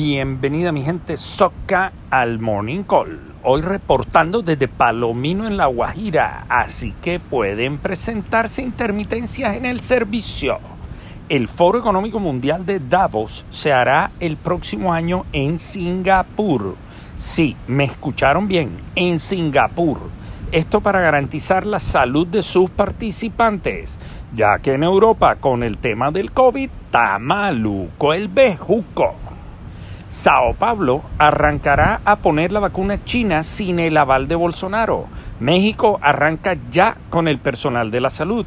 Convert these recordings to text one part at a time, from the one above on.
Bienvenida mi gente Soca al Morning Call. Hoy reportando desde Palomino en La Guajira, así que pueden presentarse intermitencias en el servicio. El Foro Económico Mundial de Davos se hará el próximo año en Singapur. Sí, me escucharon bien, en Singapur. Esto para garantizar la salud de sus participantes, ya que en Europa con el tema del COVID está maluco el bejuco. Sao Paulo arrancará a poner la vacuna china sin el aval de Bolsonaro. México arranca ya con el personal de la salud.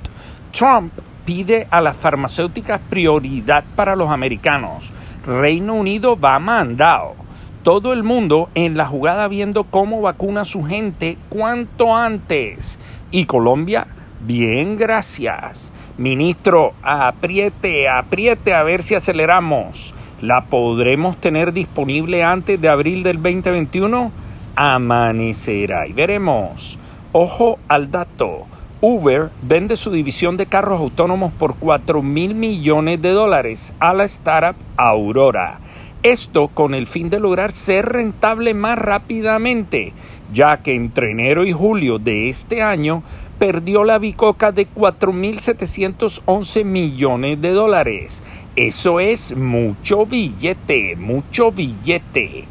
Trump pide a las farmacéuticas prioridad para los americanos. Reino Unido va mandado. Todo el mundo en la jugada viendo cómo vacuna a su gente cuanto antes. Y Colombia, bien, gracias. Ministro, apriete, apriete a ver si aceleramos la podremos tener disponible antes de abril del 2021, amanecerá y veremos. Ojo al dato. Uber vende su división de carros autónomos por 4 mil millones de dólares a la startup Aurora. Esto con el fin de lograr ser rentable más rápidamente, ya que entre enero y julio de este año perdió la bicoca de 4.711 millones de dólares. Eso es mucho billete, mucho billete.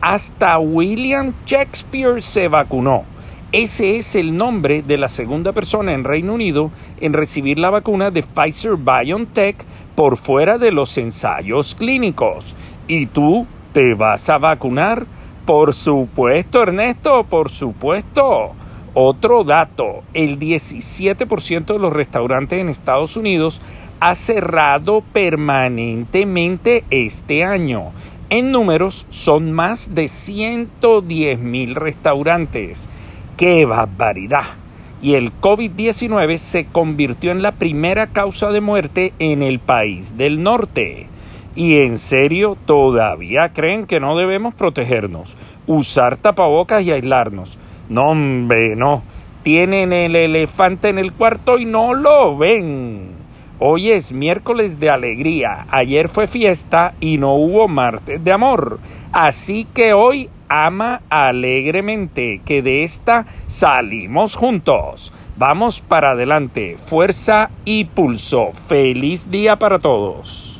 Hasta William Shakespeare se vacunó. Ese es el nombre de la segunda persona en Reino Unido en recibir la vacuna de Pfizer BioNTech por fuera de los ensayos clínicos. ¿Y tú te vas a vacunar? Por supuesto, Ernesto, por supuesto. Otro dato, el 17% de los restaurantes en Estados Unidos ha cerrado permanentemente este año. En números son más de 110 mil restaurantes. ¡Qué barbaridad! Y el COVID-19 se convirtió en la primera causa de muerte en el país del norte. ¿Y en serio todavía creen que no debemos protegernos, usar tapabocas y aislarnos? No, hombre, no. Tienen el elefante en el cuarto y no lo ven. Hoy es miércoles de alegría, ayer fue fiesta y no hubo martes de amor. Así que hoy ama alegremente, que de esta salimos juntos. Vamos para adelante, fuerza y pulso. Feliz día para todos.